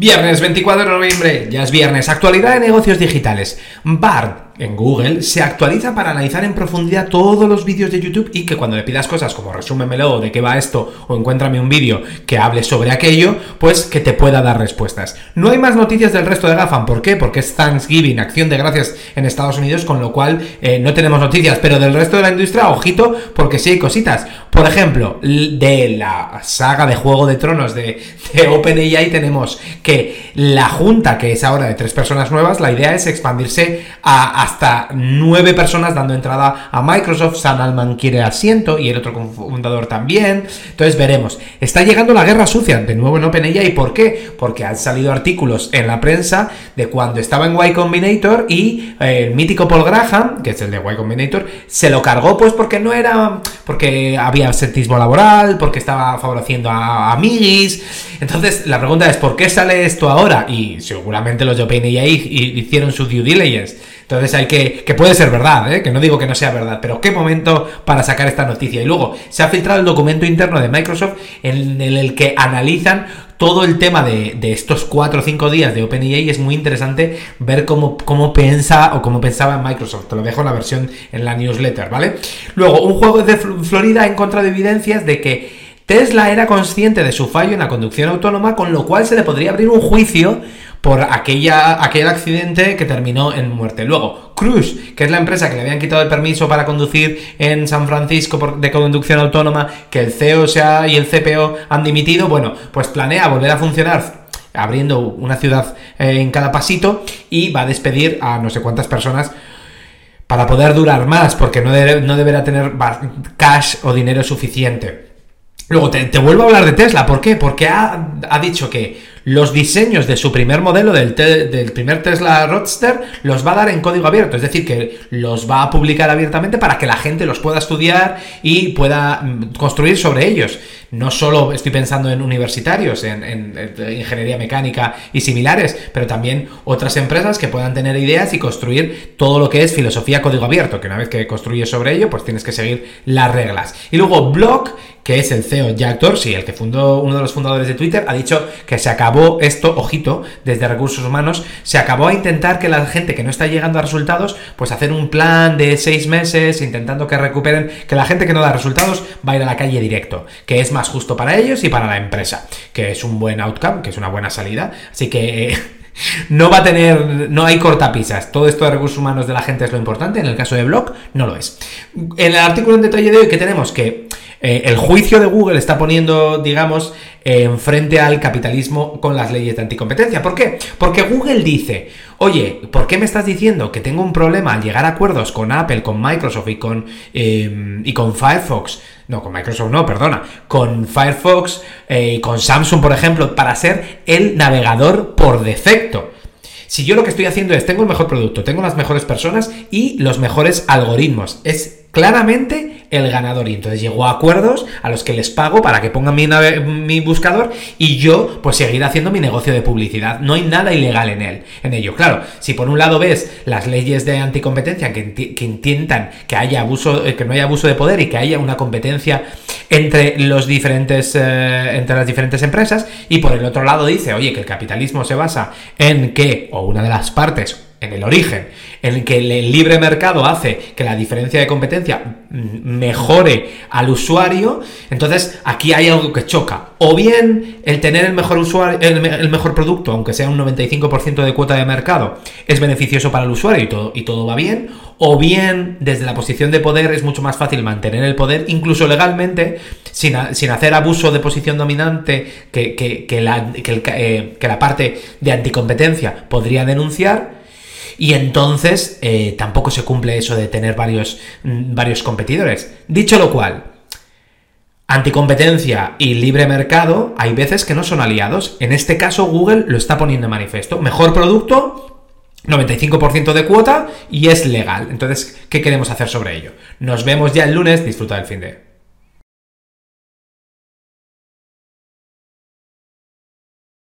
Viernes 24 de noviembre, ya es viernes, actualidad de negocios digitales. BART en Google se actualiza para analizar en profundidad todos los vídeos de YouTube y que cuando le pidas cosas como resúmemelo de qué va esto o encuéntrame un vídeo que hable sobre aquello, pues que te pueda dar respuestas. No hay más noticias del resto de GAFAM, ¿por qué? Porque es Thanksgiving, acción de gracias en Estados Unidos, con lo cual eh, no tenemos noticias, pero del resto de la industria, ojito, porque sí hay cositas. Por ejemplo, de la saga de Juego de Tronos de, de OpenAI tenemos que la junta, que es ahora de tres personas nuevas, la idea es expandirse a, hasta nueve personas dando entrada a Microsoft. San Alman quiere asiento y el otro fundador también. Entonces veremos. Está llegando la guerra sucia de nuevo en OpenAI. ¿Por qué? Porque han salido artículos en la prensa de cuando estaba en Y Combinator y eh, el mítico Paul Graham, que es el de Y Combinator, se lo cargó pues porque no era... porque había absentismo laboral, porque estaba favoreciendo a, a Entonces la pregunta es, ¿por qué sale esto ahora? Y seguramente los de OpenAI hicieron su due diligence. Entonces hay que, que puede ser verdad, ¿eh? que no digo que no sea verdad, pero qué momento para sacar esta noticia. Y luego se ha filtrado el documento interno de Microsoft en el que analizan todo el tema de, estos 4 o 5 días de OpenAI es muy interesante ver cómo, cómo piensa o cómo pensaba Microsoft. Te lo dejo en la versión en la newsletter, ¿vale? Luego, un juego de Florida en contra de evidencias de que Tesla era consciente de su fallo en la conducción autónoma, con lo cual se le podría abrir un juicio por aquella, aquel accidente que terminó en muerte. Luego, Cruise, que es la empresa que le habían quitado el permiso para conducir en San Francisco de conducción autónoma, que el CEO sea, y el CPO han dimitido, bueno, pues planea volver a funcionar abriendo una ciudad eh, en cada pasito y va a despedir a no sé cuántas personas para poder durar más, porque no deberá tener cash o dinero suficiente. Luego te, vuelvo a hablar de Tesla, ¿por qué? Porque ha, ha dicho que los diseños de su primer modelo, del, primer Tesla Roadster, los va a dar en código abierto. Es decir, que los va a publicar abiertamente para que la gente los pueda estudiar y pueda mm, construir sobre ellos. No solo estoy pensando en universitarios, en, ingeniería mecánica y similares, pero también otras empresas que puedan tener ideas y construir todo lo que es filosofía código abierto, que una vez que construyes sobre ello, pues tienes que seguir las reglas. Y luego Block, que es el CEO Jack Dorsey, el que fundó uno de los fundadores de Twitter, ha dicho que se acabó esto, ojito, desde recursos humanos, se acabó a intentar que la gente que no está llegando a resultados, pues hacer un plan de seis meses, intentando que recuperen, que la gente que no da resultados va a ir a la calle directo, que es más justo para ellos y para la empresa, que es un buen outcome, que es una buena salida. Así que... no va a tener, no hay cortapisas. Todo esto de recursos humanos de la gente es lo importante. En el caso de Block, no lo es. En el artículo en detalle de hoy que tenemos que eh, el juicio de Google está poniendo, digamos, en frente al capitalismo con las leyes de anticompetencia. ¿Por qué? Porque Google dice, oye, ¿por qué me estás diciendo que tengo un problema al llegar a acuerdos con Apple, con Microsoft y con, em, y con Firefox? No, con Microsoft no, perdona. Con Firefox eh, y con Samsung, por ejemplo, para ser el navegador por defecto. Si yo lo que estoy haciendo es, tengo el mejor producto, tengo las mejores personas y los mejores algoritmos. Es claramente el ganador. Y entonces llegó a acuerdos a los que les pago para que pongan mi, mi, buscador y yo pues seguir haciendo mi negocio de publicidad. No hay nada ilegal en él, en ello. Claro, si por un lado ves las leyes de anticompetencia que, que intentan que haya abuso, eh, que no haya abuso de poder y que haya una competencia entre los diferentes, eh, entre las diferentes empresas, y por el otro lado dice, oye, que el capitalismo se basa en que, o una de las partes, en el origen, en el que el libre mercado hace que la diferencia de competencia mejore al usuario, entonces aquí hay algo que choca. O bien el tener el mejor usuario, el, mejor producto, aunque sea un 95% de cuota de mercado, es beneficioso para el usuario y todo, y todo va bien, o bien desde la posición de poder es mucho más fácil mantener el poder, incluso legalmente, sin, hacer abuso de posición dominante que, que, la, eh, que la parte de anticompetencia podría denunciar y entonces eh, tampoco se cumple eso de tener varios, mm, varios competidores. Dicho lo cual, anticompetencia y libre mercado hay veces que no son aliados. En este caso Google lo está poniendo en manifiesto. Mejor producto, 95% de cuota y es legal. Entonces, ¿qué queremos hacer sobre ello? Nos vemos ya el lunes, disfruta del fin de...